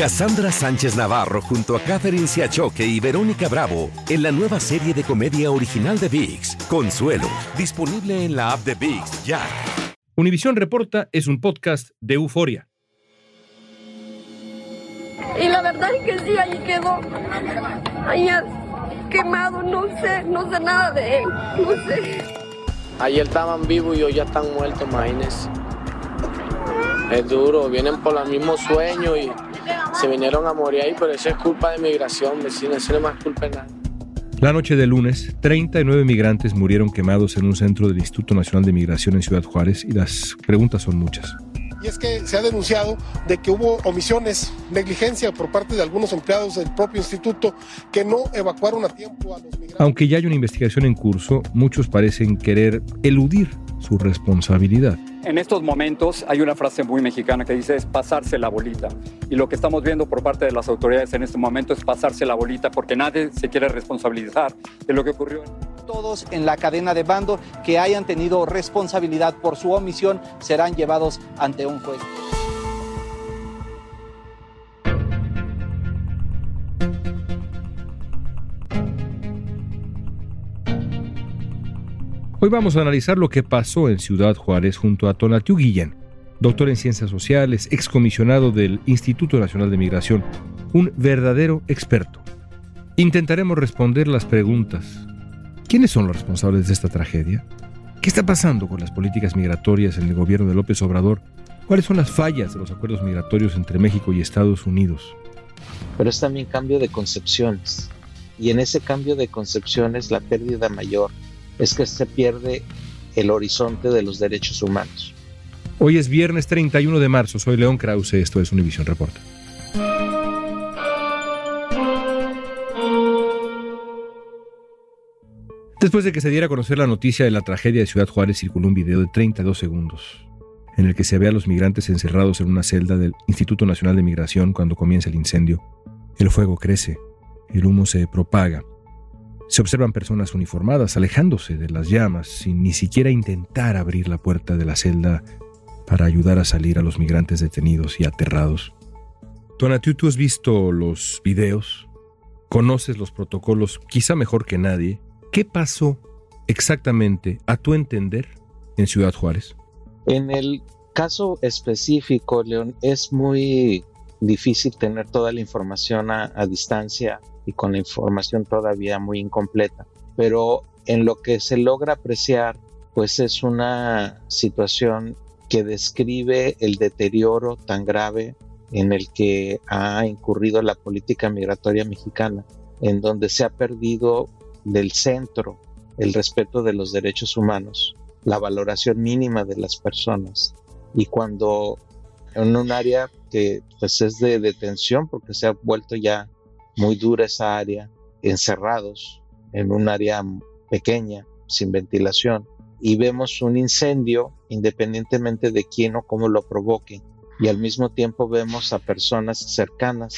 Cassandra Sánchez Navarro junto a Catherine Siachoque y Verónica Bravo en la nueva serie de comedia original de VIX, Consuelo, disponible en la app de VIX ya. Univisión Reporta es un podcast de euforia. Y la verdad es que sí, ahí quedó. Ahí quemado, no sé, no sé nada de él, no sé. Ayer estaban vivos y hoy ya están muertos, imagínense. Es duro, vienen por el mismo sueño y se vinieron a morir ahí, pero eso es culpa de migración, vecino, eso no es más culpa de nada. La noche de lunes, 39 migrantes murieron quemados en un centro del Instituto Nacional de Migración en Ciudad Juárez y las preguntas son muchas. Y es que se ha denunciado de que hubo omisiones, negligencia por parte de algunos empleados del propio instituto que no evacuaron a tiempo a los migrantes. Aunque ya hay una investigación en curso, muchos parecen querer eludir su responsabilidad. En estos momentos hay una frase muy mexicana que dice es pasarse la bolita. Y lo que estamos viendo por parte de las autoridades en este momento es pasarse la bolita porque nadie se quiere responsabilizar de lo que ocurrió. Todos en la cadena de bando que hayan tenido responsabilidad por su omisión serán llevados ante un juez. Hoy vamos a analizar lo que pasó en Ciudad Juárez junto a Tonatiu Guillén, doctor en Ciencias Sociales, excomisionado del Instituto Nacional de Migración, un verdadero experto. Intentaremos responder las preguntas. ¿Quiénes son los responsables de esta tragedia? ¿Qué está pasando con las políticas migratorias en el gobierno de López Obrador? ¿Cuáles son las fallas de los acuerdos migratorios entre México y Estados Unidos? Pero es también cambio de concepciones. Y en ese cambio de concepciones la pérdida mayor es que se pierde el horizonte de los derechos humanos. Hoy es viernes 31 de marzo, soy León Krause, esto es Univision Report. Después de que se diera a conocer la noticia de la tragedia de Ciudad Juárez, circuló un video de 32 segundos en el que se ve a los migrantes encerrados en una celda del Instituto Nacional de Migración cuando comienza el incendio. El fuego crece, el humo se propaga se observan personas uniformadas alejándose de las llamas sin ni siquiera intentar abrir la puerta de la celda para ayudar a salir a los migrantes detenidos y aterrados. Tonatiuh, tú has visto los videos, conoces los protocolos quizá mejor que nadie. ¿Qué pasó exactamente, a tu entender, en Ciudad Juárez? En el caso específico, León, es muy difícil tener toda la información a, a distancia y con la información todavía muy incompleta. Pero en lo que se logra apreciar, pues es una situación que describe el deterioro tan grave en el que ha incurrido la política migratoria mexicana, en donde se ha perdido del centro el respeto de los derechos humanos, la valoración mínima de las personas. Y cuando en un área que pues es de detención porque se ha vuelto ya muy dura esa área, encerrados en un área pequeña, sin ventilación, y vemos un incendio independientemente de quién o cómo lo provoque, y al mismo tiempo vemos a personas cercanas,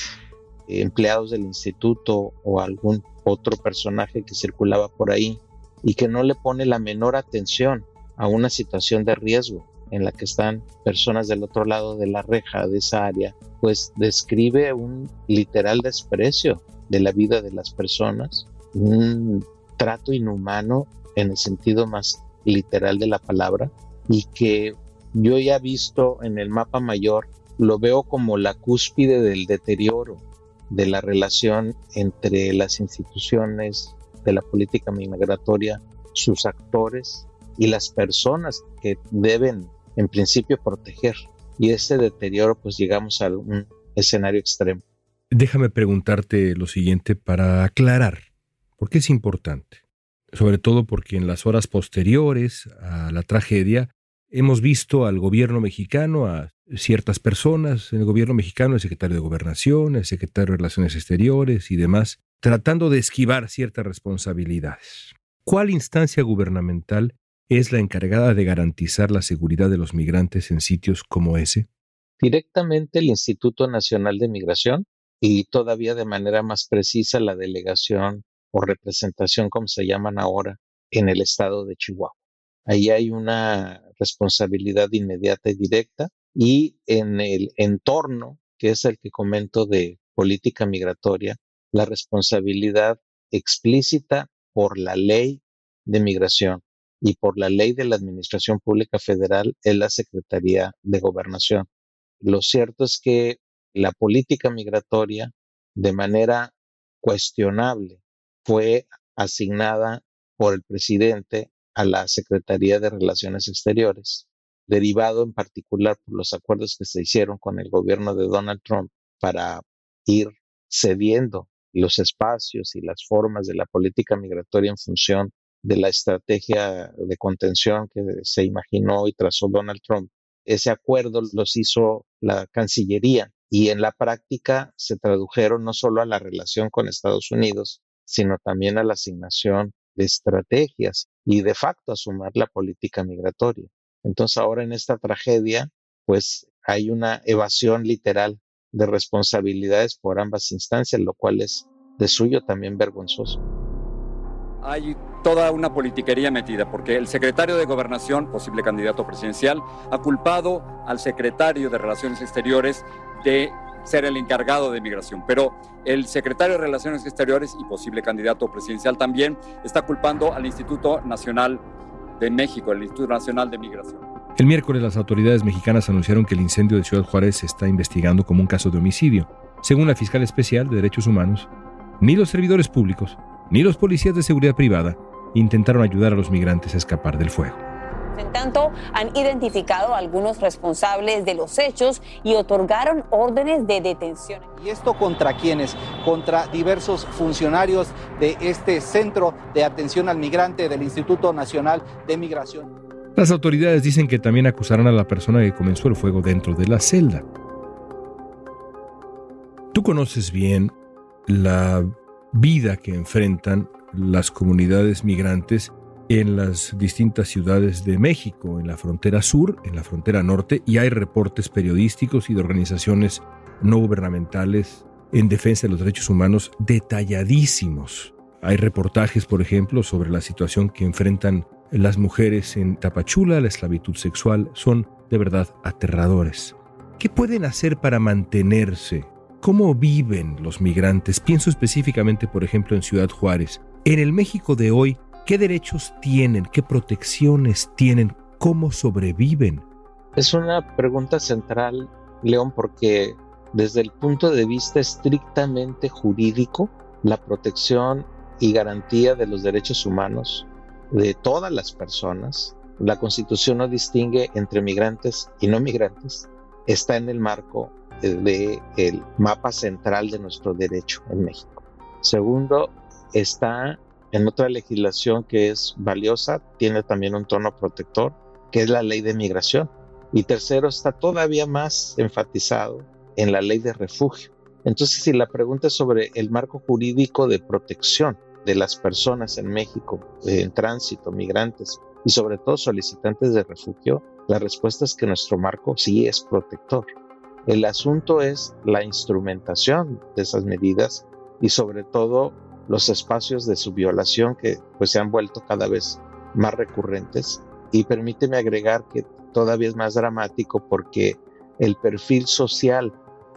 empleados del instituto o algún otro personaje que circulaba por ahí y que no le pone la menor atención a una situación de riesgo en la que están personas del otro lado de la reja de esa área, pues describe un literal desprecio de la vida de las personas, un trato inhumano en el sentido más literal de la palabra y que yo ya visto en el mapa mayor, lo veo como la cúspide del deterioro de la relación entre las instituciones de la política migratoria, sus actores y las personas que deben en principio proteger. Y ese deterioro, pues llegamos a un escenario extremo. Déjame preguntarte lo siguiente para aclarar, porque es importante, sobre todo porque en las horas posteriores a la tragedia hemos visto al gobierno mexicano, a ciertas personas en el gobierno mexicano, el secretario de Gobernación, el secretario de Relaciones Exteriores y demás, tratando de esquivar ciertas responsabilidades. ¿Cuál instancia gubernamental es la encargada de garantizar la seguridad de los migrantes en sitios como ese? Directamente el Instituto Nacional de Migración y todavía de manera más precisa la delegación o representación, como se llaman ahora, en el estado de Chihuahua. Ahí hay una responsabilidad inmediata y directa y en el entorno, que es el que comento de política migratoria, la responsabilidad explícita por la ley de migración y por la ley de la Administración Pública Federal es la Secretaría de Gobernación. Lo cierto es que la política migratoria, de manera cuestionable, fue asignada por el presidente a la Secretaría de Relaciones Exteriores, derivado en particular por los acuerdos que se hicieron con el gobierno de Donald Trump para ir cediendo los espacios y las formas de la política migratoria en función de la estrategia de contención que se imaginó y trazó Donald Trump. Ese acuerdo los hizo la Cancillería y en la práctica se tradujeron no solo a la relación con Estados Unidos, sino también a la asignación de estrategias y de facto a sumar la política migratoria. Entonces ahora en esta tragedia, pues hay una evasión literal de responsabilidades por ambas instancias, lo cual es de suyo también vergonzoso. Toda una politiquería metida, porque el secretario de Gobernación, posible candidato presidencial, ha culpado al secretario de Relaciones Exteriores de ser el encargado de migración. Pero el secretario de Relaciones Exteriores y posible candidato presidencial también está culpando al Instituto Nacional de México, el Instituto Nacional de Migración. El miércoles las autoridades mexicanas anunciaron que el incendio de Ciudad Juárez se está investigando como un caso de homicidio. Según la fiscal especial de Derechos Humanos, ni los servidores públicos ni los policías de seguridad privada intentaron ayudar a los migrantes a escapar del fuego. En tanto, han identificado a algunos responsables de los hechos y otorgaron órdenes de detención. ¿Y esto contra quiénes? Contra diversos funcionarios de este centro de atención al migrante del Instituto Nacional de Migración. Las autoridades dicen que también acusarán a la persona que comenzó el fuego dentro de la celda. Tú conoces bien la vida que enfrentan las comunidades migrantes en las distintas ciudades de México, en la frontera sur, en la frontera norte, y hay reportes periodísticos y de organizaciones no gubernamentales en defensa de los derechos humanos detalladísimos. Hay reportajes, por ejemplo, sobre la situación que enfrentan las mujeres en Tapachula, la esclavitud sexual, son de verdad aterradores. ¿Qué pueden hacer para mantenerse? ¿Cómo viven los migrantes? Pienso específicamente, por ejemplo, en Ciudad Juárez. En el México de hoy, ¿Qué derechos tienen? ¿Qué protecciones tienen? ¿Cómo sobreviven? Es una pregunta central, León, porque desde el punto de vista estrictamente jurídico, la protección y garantía de los derechos humanos de todas las personas, la Constitución no distingue entre migrantes y no migrantes, está en el marco del mapa central de nuestro derecho en México. Segundo, está en otra legislación que es valiosa, tiene también un tono protector, que es la ley de migración. Y tercero, está todavía más enfatizado en la ley de refugio. Entonces, si la pregunta es sobre el marco jurídico de protección de las personas en México, en tránsito, migrantes y sobre todo solicitantes de refugio, la respuesta es que nuestro marco sí es protector. El asunto es la instrumentación de esas medidas y sobre todo los espacios de su violación que pues se han vuelto cada vez más recurrentes y permíteme agregar que todavía es más dramático porque el perfil social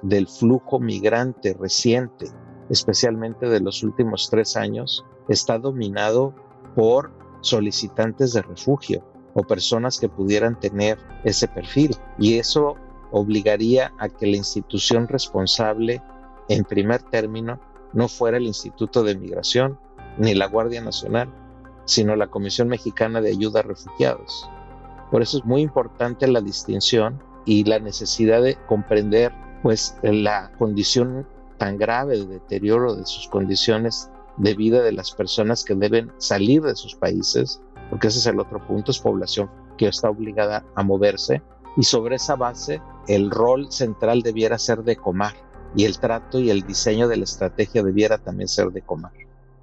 del flujo migrante reciente, especialmente de los últimos tres años, está dominado por solicitantes de refugio o personas que pudieran tener ese perfil. Y eso obligaría a que la institución responsable, en primer término, no fuera el Instituto de Migración ni la Guardia Nacional, sino la Comisión Mexicana de Ayuda a Refugiados. Por eso es muy importante la distinción y la necesidad de comprender pues la condición tan grave de deterioro de sus condiciones de vida de las personas que deben salir de sus países, porque ese es el otro punto, es población que está obligada a moverse y sobre esa base el rol central debiera ser de Comar y el trato y el diseño de la estrategia debiera también ser de Comar.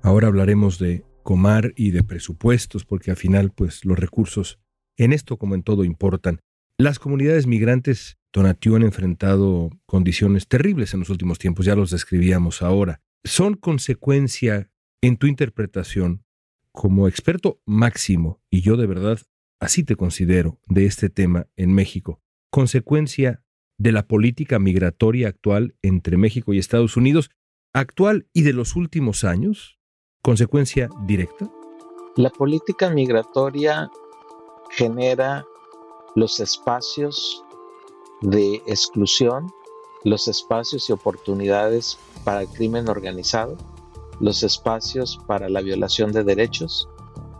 Ahora hablaremos de Comar y de presupuestos porque al final pues los recursos en esto como en todo importan. Las comunidades migrantes Tonatiuh han enfrentado condiciones terribles en los últimos tiempos, ya los describíamos ahora. ¿Son consecuencia, en tu interpretación, como experto máximo, y yo de verdad así te considero, de este tema en México, consecuencia de la política migratoria actual entre México y Estados Unidos, actual y de los últimos años? ¿Consecuencia directa? La política migratoria genera los espacios de exclusión, los espacios y oportunidades para el crimen organizado, los espacios para la violación de derechos,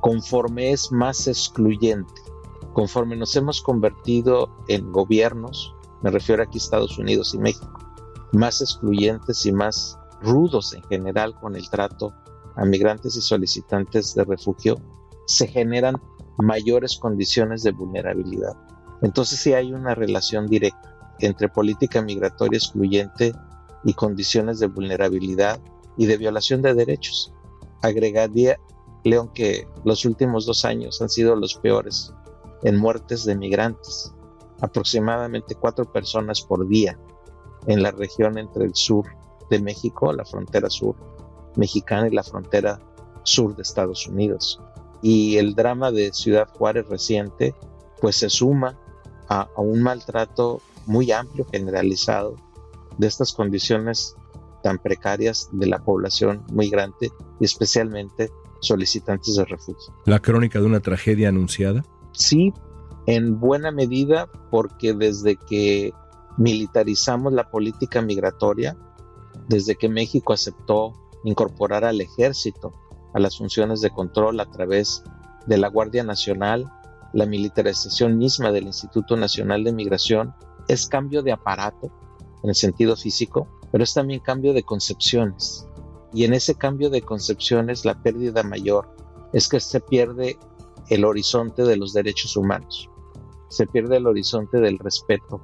conforme es más excluyente, conforme nos hemos convertido en gobiernos, me refiero aquí a Estados Unidos y México, más excluyentes y más rudos en general con el trato a migrantes y solicitantes de refugio, se generan mayores condiciones de vulnerabilidad. Entonces sí hay una relación directa entre política migratoria excluyente y condiciones de vulnerabilidad y de violación de derechos. Agregaría León que los últimos dos años han sido los peores en muertes de migrantes, aproximadamente cuatro personas por día en la región entre el sur de México, la frontera sur mexicana y la frontera sur de Estados Unidos. Y el drama de Ciudad Juárez reciente, pues se suma a, a un maltrato muy amplio, generalizado, de estas condiciones tan precarias de la población migrante y especialmente solicitantes de refugio. ¿La crónica de una tragedia anunciada? Sí, en buena medida porque desde que militarizamos la política migratoria, desde que México aceptó incorporar al ejército a las funciones de control a través de la Guardia Nacional, la militarización misma del Instituto Nacional de Migración, es cambio de aparato en el sentido físico, pero es también cambio de concepciones. Y en ese cambio de concepciones la pérdida mayor es que se pierde el horizonte de los derechos humanos, se pierde el horizonte del respeto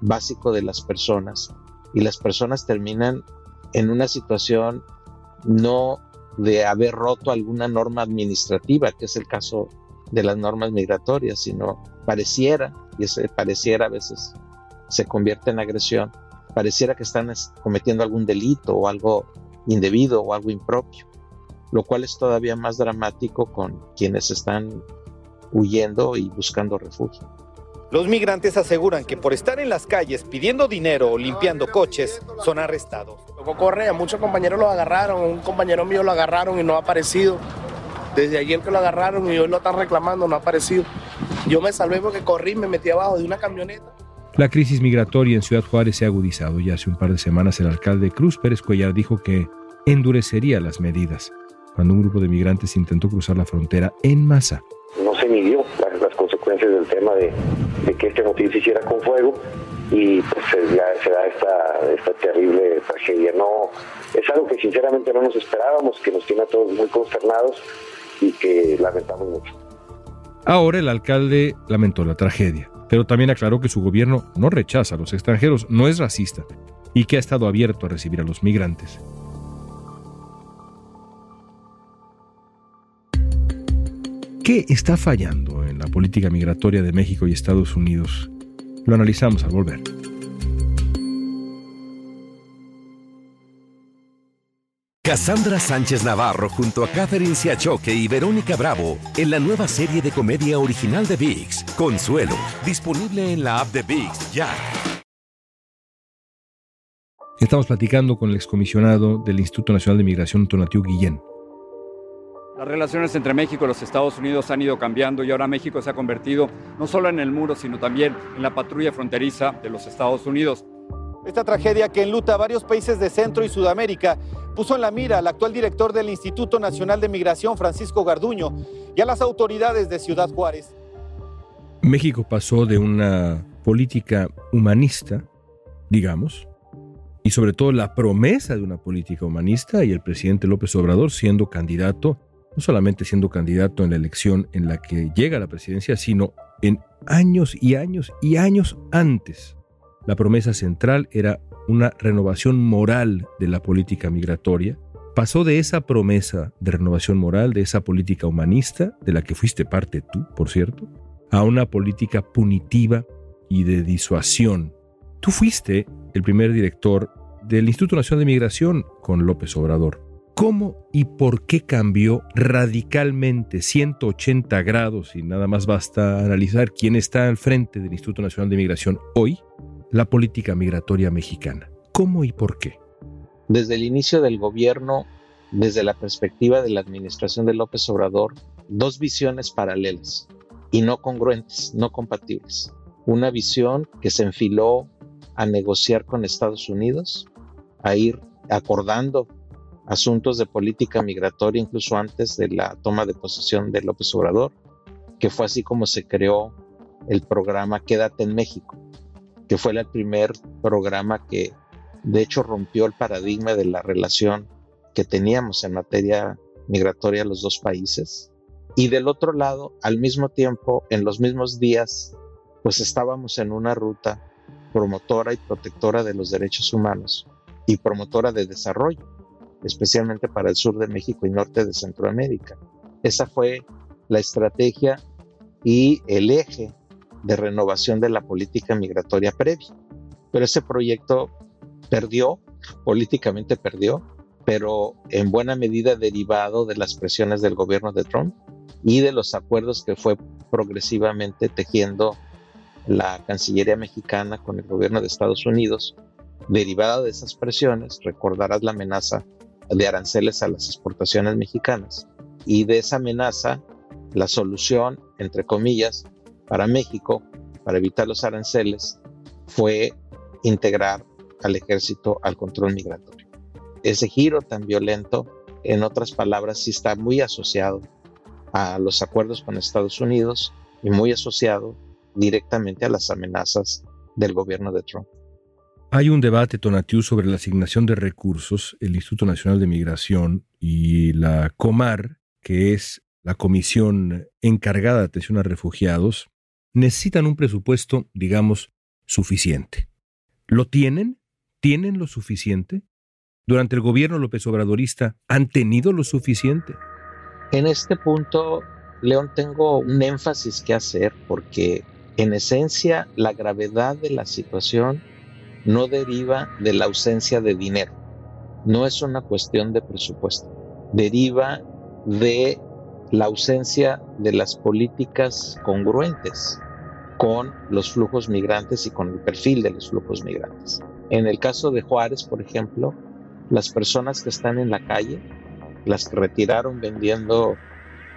básico de las personas y las personas terminan en una situación no de haber roto alguna norma administrativa, que es el caso de las normas migratorias, sino pareciera, y ese pareciera a veces se convierte en agresión, pareciera que están cometiendo algún delito o algo indebido o algo impropio, lo cual es todavía más dramático con quienes están huyendo y buscando refugio. Los migrantes aseguran que por estar en las calles pidiendo dinero o limpiando coches son arrestados. Correa, muchos compañeros lo agarraron, un compañero mío lo agarraron y no ha aparecido. Desde ayer que lo agarraron y hoy lo están reclamando, no ha aparecido. Yo me salvé porque corrí, me metí abajo de una camioneta. La crisis migratoria en Ciudad Juárez se ha agudizado y hace un par de semanas el alcalde Cruz Pérez Cuellar dijo que endurecería las medidas cuando un grupo de migrantes intentó cruzar la frontera en masa. Consecuencias del tema de, de, que este motivo se hiciera con fuego y pues ya se da esta, esta terrible tragedia. No, es algo que sinceramente no nos esperábamos, que nos tiene a todos muy consternados y que lamentamos mucho. Ahora el alcalde lamentó la tragedia, pero también aclaró que su gobierno no rechaza a los extranjeros, no es racista y que ha estado abierto a recibir a los migrantes. ¿Qué está fallando en la política migratoria de México y Estados Unidos? Lo analizamos al volver. Cassandra Sánchez Navarro junto a Catherine Siachoque y Verónica Bravo en la nueva serie de comedia original de VIX, Consuelo, disponible en la app de VIX ya. Estamos platicando con el excomisionado del Instituto Nacional de Migración, Tonatiuh Guillén. Las relaciones entre México y los Estados Unidos han ido cambiando y ahora México se ha convertido no solo en el muro, sino también en la patrulla fronteriza de los Estados Unidos. Esta tragedia que enluta a varios países de Centro y Sudamérica puso en la mira al actual director del Instituto Nacional de Migración, Francisco Garduño, y a las autoridades de Ciudad Juárez. México pasó de una política humanista, digamos, y sobre todo la promesa de una política humanista y el presidente López Obrador siendo candidato, no solamente siendo candidato en la elección en la que llega a la presidencia, sino en años y años y años antes. La promesa central era una renovación moral de la política migratoria. Pasó de esa promesa de renovación moral, de esa política humanista, de la que fuiste parte tú, por cierto, a una política punitiva y de disuasión. Tú fuiste el primer director del Instituto Nacional de Migración con López Obrador. ¿Cómo y por qué cambió radicalmente 180 grados y nada más basta analizar quién está al frente del Instituto Nacional de Migración hoy, la política migratoria mexicana? ¿Cómo y por qué? Desde el inicio del gobierno, desde la perspectiva de la administración de López Obrador, dos visiones paralelas y no congruentes, no compatibles. Una visión que se enfiló a negociar con Estados Unidos, a ir acordando asuntos de política migratoria incluso antes de la toma de posesión de López Obrador, que fue así como se creó el programa Quédate en México, que fue el primer programa que de hecho rompió el paradigma de la relación que teníamos en materia migratoria los dos países. Y del otro lado, al mismo tiempo, en los mismos días, pues estábamos en una ruta promotora y protectora de los derechos humanos y promotora de desarrollo, especialmente para el sur de México y norte de Centroamérica. Esa fue la estrategia y el eje de renovación de la política migratoria previa. Pero ese proyecto perdió, políticamente perdió, pero en buena medida derivado de las presiones del gobierno de Trump y de los acuerdos que fue progresivamente tejiendo la Cancillería mexicana con el gobierno de Estados Unidos, derivada de esas presiones, recordarás la amenaza de aranceles a las exportaciones mexicanas y de esa amenaza, la solución, entre comillas, para México, para evitar los aranceles, fue integrar al ejército al control migratorio. Ese giro tan violento, en otras palabras, sí está muy asociado a los acuerdos con Estados Unidos y muy asociado directamente a las amenazas del gobierno de Trump. Hay un debate, Tonatiu, sobre la asignación de recursos. El Instituto Nacional de Migración y la COMAR, que es la comisión encargada de atención a refugiados, necesitan un presupuesto, digamos, suficiente. ¿Lo tienen? ¿Tienen lo suficiente? ¿Durante el gobierno López Obradorista han tenido lo suficiente? En este punto, León, tengo un énfasis que hacer porque en esencia, la gravedad de la situación no deriva de la ausencia de dinero, no es una cuestión de presupuesto, deriva de la ausencia de las políticas congruentes con los flujos migrantes y con el perfil de los flujos migrantes. En el caso de Juárez, por ejemplo, las personas que están en la calle, las que retiraron vendiendo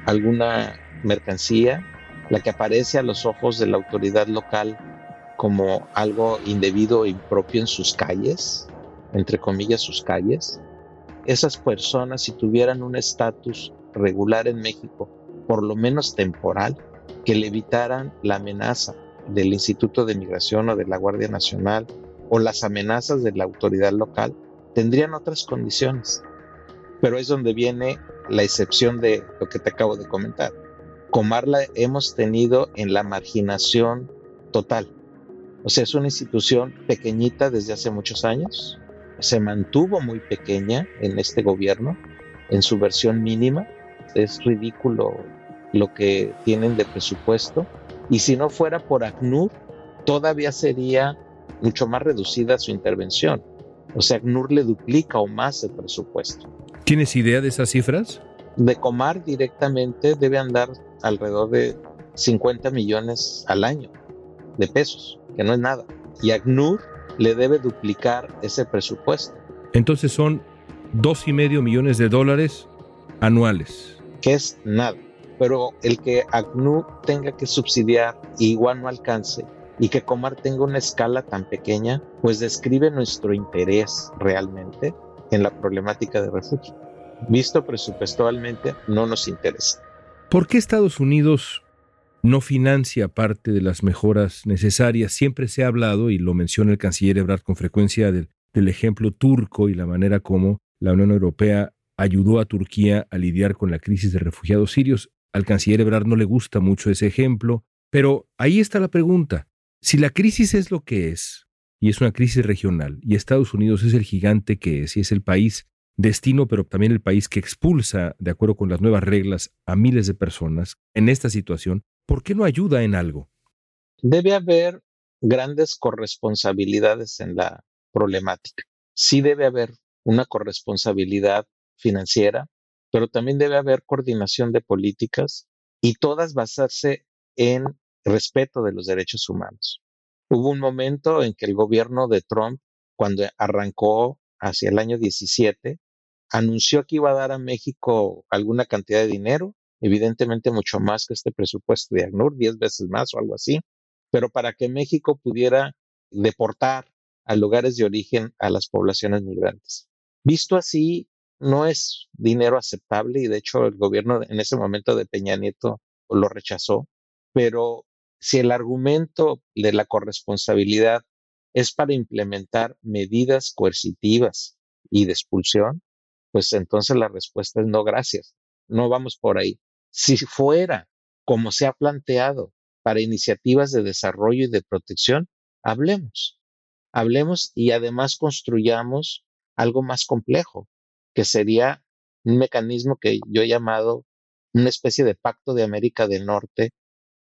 alguna mercancía, la que aparece a los ojos de la autoridad local como algo indebido e impropio en sus calles, entre comillas sus calles, esas personas si tuvieran un estatus regular en México, por lo menos temporal, que le evitaran la amenaza del Instituto de Migración o de la Guardia Nacional o las amenazas de la autoridad local, tendrían otras condiciones. Pero es donde viene la excepción de lo que te acabo de comentar. Comarla hemos tenido en la marginación total. O sea, es una institución pequeñita desde hace muchos años. Se mantuvo muy pequeña en este gobierno, en su versión mínima. Es ridículo lo que tienen de presupuesto. Y si no fuera por ACNUR, todavía sería mucho más reducida su intervención. O sea, ACNUR le duplica o más el presupuesto. ¿Tienes idea de esas cifras? De Comar directamente debe andar alrededor de 50 millones al año de pesos, que no es nada. Y ACNUR le debe duplicar ese presupuesto. Entonces son dos y medio millones de dólares anuales. Que es nada. Pero el que ACNUR tenga que subsidiar y igual no alcance y que Comar tenga una escala tan pequeña, pues describe nuestro interés realmente en la problemática de refugio. Visto presupuestalmente, no nos interesa. ¿Por qué Estados Unidos no financia parte de las mejoras necesarias? Siempre se ha hablado, y lo menciona el canciller Ebrard con frecuencia, del ejemplo turco y la manera como la Unión Europea ayudó a Turquía a lidiar con la crisis de refugiados sirios. Al canciller Ebrard no le gusta mucho ese ejemplo, pero ahí está la pregunta. Si la crisis es lo que es, y es una crisis regional, y Estados Unidos es el gigante que es, y es el país destino, pero también el país que expulsa, de acuerdo con las nuevas reglas, a miles de personas en esta situación, ¿por qué no ayuda en algo? Debe haber grandes corresponsabilidades en la problemática. Sí debe haber una corresponsabilidad financiera, pero también debe haber coordinación de políticas y todas basarse en respeto de los derechos humanos. Hubo un momento en que el gobierno de Trump, cuando arrancó hacia el año 17, anunció que iba a dar a México alguna cantidad de dinero, evidentemente mucho más que este presupuesto de ACNUR, 10 veces más o algo así, pero para que México pudiera deportar a lugares de origen a las poblaciones migrantes. Visto así, no es dinero aceptable y de hecho el gobierno en ese momento de Peña Nieto lo rechazó, pero si el argumento de la corresponsabilidad es para implementar medidas coercitivas y de expulsión, pues entonces la respuesta es no, gracias. No vamos por ahí. Si fuera como se ha planteado para iniciativas de desarrollo y de protección, hablemos. Hablemos y además construyamos algo más complejo, que sería un mecanismo que yo he llamado una especie de pacto de América del Norte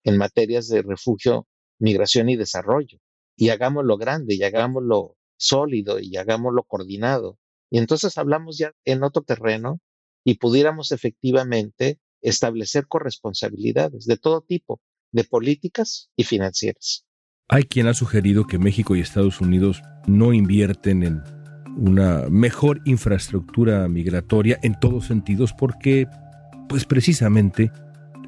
en materias de refugio, migración y desarrollo. Y hagámoslo grande, y hagámoslo sólido, y hagámoslo coordinado. Y entonces hablamos ya en otro terreno y pudiéramos efectivamente establecer corresponsabilidades de todo tipo, de políticas y financieras. Hay quien ha sugerido que México y Estados Unidos no invierten en una mejor infraestructura migratoria en todos sentidos porque, pues precisamente,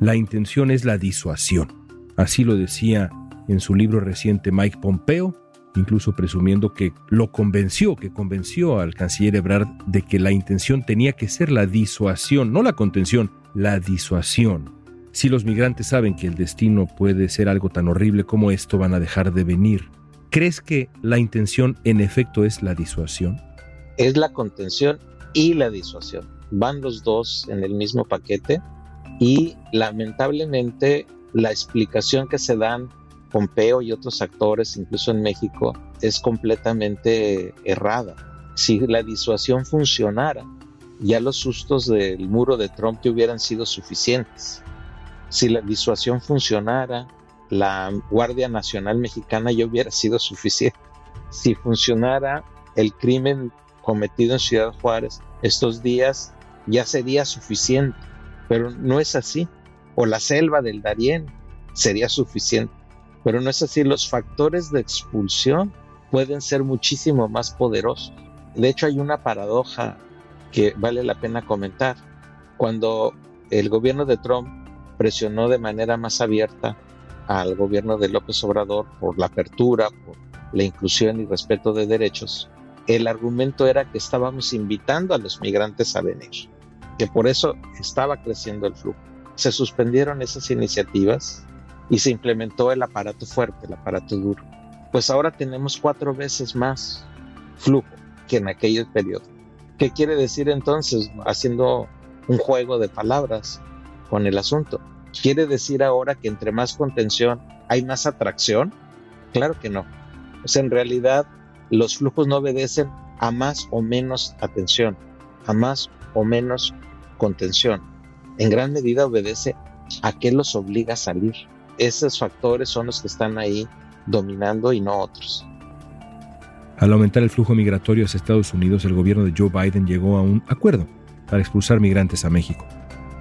la intención es la disuasión. Así lo decía en su libro reciente Mike Pompeo, incluso presumiendo que lo convenció, que convenció al canciller Ebrard de que la intención tenía que ser la disuasión, no la contención, la disuasión. Si los migrantes saben que el destino puede ser algo tan horrible como esto, van a dejar de venir. ¿Crees que la intención en efecto es la disuasión? Es la contención y la disuasión. Van los dos en el mismo paquete y lamentablemente la explicación que se dan Pompeo y otros actores, incluso en México, es completamente errada. Si la disuasión funcionara, ya los sustos del muro de Trump te hubieran sido suficientes. Si la disuasión funcionara, la Guardia Nacional Mexicana ya hubiera sido suficiente. Si funcionara el crimen cometido en Ciudad Juárez estos días, ya sería suficiente. Pero no es así. O la selva del Darién sería suficiente. Pero no es así. Los factores de expulsión pueden ser muchísimo más poderosos. De hecho, hay una paradoja que vale la pena comentar. Cuando el gobierno de Trump presionó de manera más abierta al gobierno de López Obrador por la apertura, por la inclusión y respeto de derechos, el argumento era que estábamos invitando a los migrantes a venir, que por eso estaba creciendo el flujo. Se suspendieron esas iniciativas y se implementó el aparato fuerte, el aparato duro. Pues ahora tenemos cuatro veces más flujo que en aquel periodo. ¿Qué quiere decir entonces? Haciendo un juego de palabras con el asunto. ¿Quiere decir ahora que entre más contención hay más atracción? Claro que no. Sea, en realidad los flujos no obedecen a más o menos atención, a más o menos contención. En gran medida obedece a qué los obliga a salir. Esos factores son los que están ahí dominando y no otros. Al aumentar el flujo migratorio hacia Estados Unidos, el gobierno de Joe Biden llegó a un acuerdo para expulsar migrantes a México.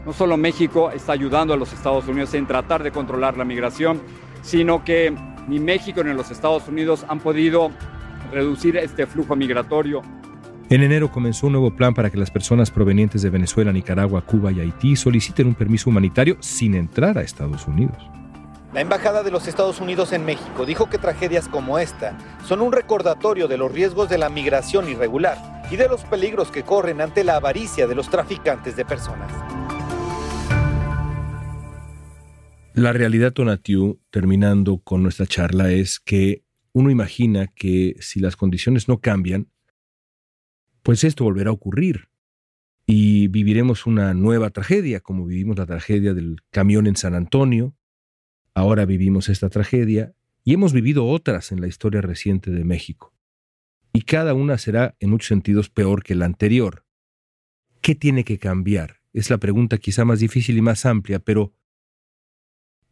No solo México está ayudando a los Estados Unidos en tratar de controlar la migración, sino que ni México ni los Estados Unidos han podido reducir este flujo migratorio. En enero comenzó un nuevo plan para que las personas provenientes de Venezuela, Nicaragua, Cuba y Haití soliciten un permiso humanitario sin entrar a Estados Unidos. La Embajada de los Estados Unidos en México dijo que tragedias como esta son un recordatorio de los riesgos de la migración irregular y de los peligros que corren ante la avaricia de los traficantes de personas. La realidad, Tonatiu, terminando con nuestra charla, es que uno imagina que si las condiciones no cambian, pues esto volverá a ocurrir y viviremos una nueva tragedia, como vivimos la tragedia del camión en San Antonio. Ahora vivimos esta tragedia y hemos vivido otras en la historia reciente de México. Y cada una será en muchos sentidos peor que la anterior. ¿Qué tiene que cambiar? Es la pregunta quizá más difícil y más amplia, pero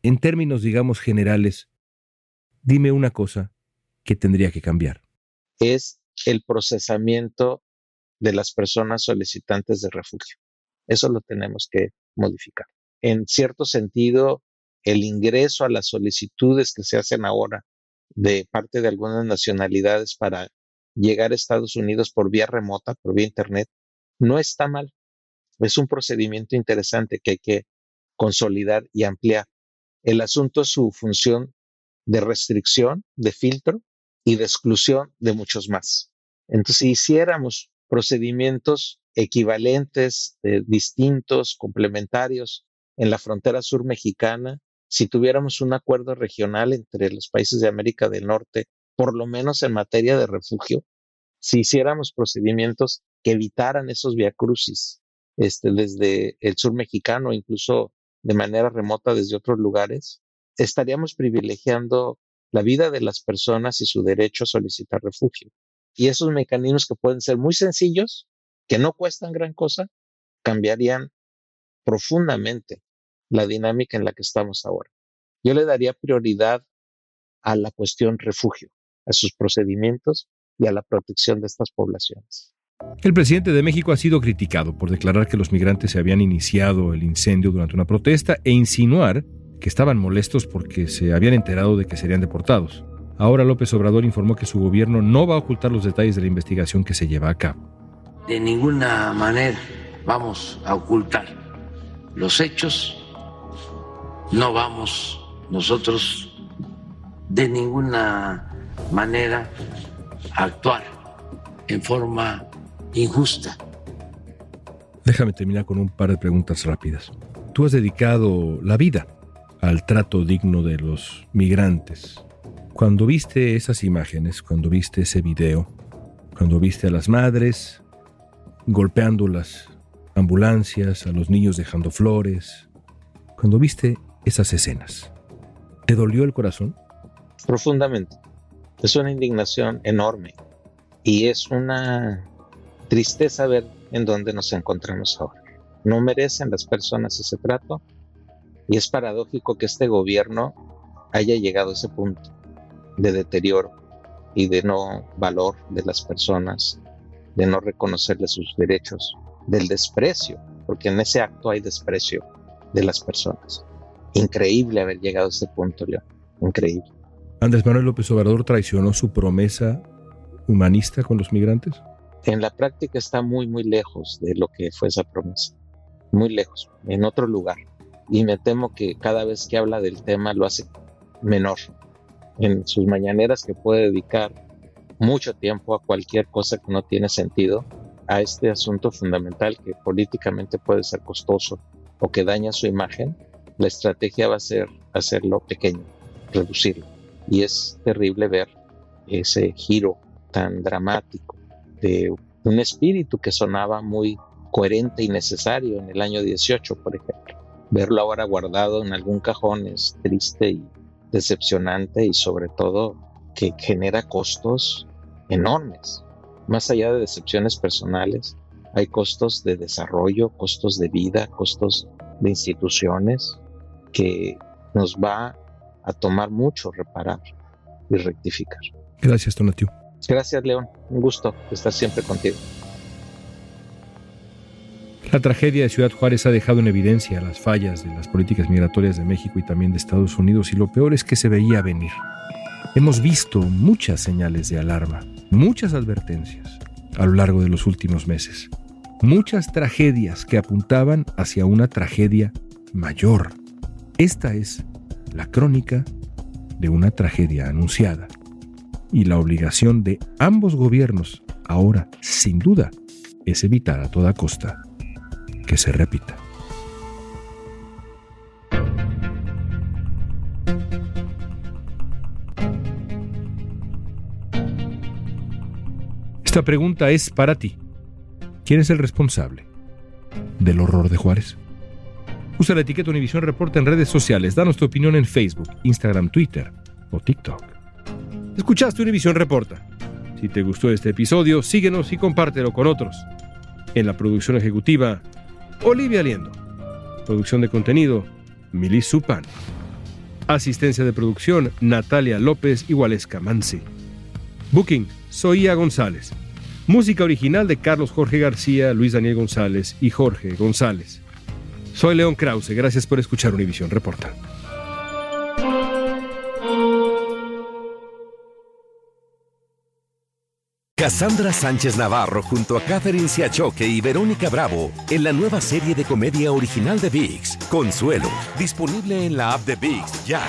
en términos, digamos, generales, dime una cosa que tendría que cambiar. Es el procesamiento de las personas solicitantes de refugio. Eso lo tenemos que modificar. En cierto sentido, el ingreso a las solicitudes que se hacen ahora de parte de algunas nacionalidades para llegar a Estados Unidos por vía remota, por vía Internet, no está mal. Es un procedimiento interesante que hay que consolidar y ampliar. El asunto es su función de restricción, de filtro y de exclusión de muchos más. Entonces, si hiciéramos procedimientos equivalentes, eh, distintos, complementarios en la frontera sur mexicana, si tuviéramos un acuerdo regional entre los países de América del Norte, por lo menos en materia de refugio, si hiciéramos procedimientos que evitaran esos viacrucis este, desde el sur mexicano, incluso de manera remota desde otros lugares, estaríamos privilegiando la vida de las personas y su derecho a solicitar refugio. Y esos mecanismos que pueden ser muy sencillos, que no cuestan gran cosa, cambiarían profundamente la dinámica en la que estamos ahora. Yo le daría prioridad a la cuestión refugio, a sus procedimientos y a la protección de estas poblaciones. El presidente de México ha sido criticado por declarar que los migrantes se habían iniciado el incendio durante una protesta e insinuar que estaban molestos porque se habían enterado de que serían deportados. Ahora López Obrador informó que su gobierno no va a ocultar los detalles de la investigación que se lleva a cabo. De ninguna manera vamos a ocultar los hechos, no vamos nosotros de ninguna manera a actuar en forma injusta. Déjame terminar con un par de preguntas rápidas. Tú has dedicado la vida al trato digno de los migrantes. Cuando viste esas imágenes, cuando viste ese video, cuando viste a las madres golpeando las ambulancias, a los niños dejando flores, cuando viste esas escenas, ¿te dolió el corazón? Profundamente. Es una indignación enorme y es una tristeza ver en dónde nos encontramos ahora. No merecen las personas ese trato y es paradójico que este gobierno haya llegado a ese punto de deterioro y de no valor de las personas, de no reconocerles sus derechos, del desprecio, porque en ese acto hay desprecio de las personas. Increíble haber llegado a ese punto, León. Increíble. Andrés Manuel López Obrador traicionó su promesa humanista con los migrantes. En la práctica está muy, muy lejos de lo que fue esa promesa. Muy lejos, en otro lugar. Y me temo que cada vez que habla del tema lo hace menor en sus mañaneras que puede dedicar mucho tiempo a cualquier cosa que no tiene sentido, a este asunto fundamental que políticamente puede ser costoso o que daña su imagen, la estrategia va a ser hacerlo pequeño, reducirlo. Y es terrible ver ese giro tan dramático de un espíritu que sonaba muy coherente y necesario en el año 18, por ejemplo. Verlo ahora guardado en algún cajón es triste y decepcionante y sobre todo que genera costos enormes. Más allá de decepciones personales, hay costos de desarrollo, costos de vida, costos de instituciones que nos va a tomar mucho reparar y rectificar. Gracias, Tonatiu. Gracias, León. Un gusto estar siempre contigo. La tragedia de Ciudad Juárez ha dejado en evidencia las fallas de las políticas migratorias de México y también de Estados Unidos y lo peor es que se veía venir. Hemos visto muchas señales de alarma, muchas advertencias a lo largo de los últimos meses, muchas tragedias que apuntaban hacia una tragedia mayor. Esta es la crónica de una tragedia anunciada y la obligación de ambos gobiernos ahora, sin duda, es evitar a toda costa que se repita. Esta pregunta es para ti. ¿Quién es el responsable del horror de Juárez? Usa la etiqueta Univisión Reporta en redes sociales. Danos tu opinión en Facebook, Instagram, Twitter o TikTok. Escuchaste Univisión Reporta. Si te gustó este episodio, síguenos y compártelo con otros. En la producción ejecutiva, Olivia Liendo. Producción de contenido, Milis Supan. Asistencia de producción, Natalia López y Waleska Mansi. Booking, Soía González. Música original de Carlos Jorge García, Luis Daniel González y Jorge González. Soy León Krause, gracias por escuchar Univisión Reporta. Cassandra Sánchez Navarro junto a Catherine Siachoque y Verónica Bravo en la nueva serie de comedia original de VIX, Consuelo, disponible en la app de VIX ya.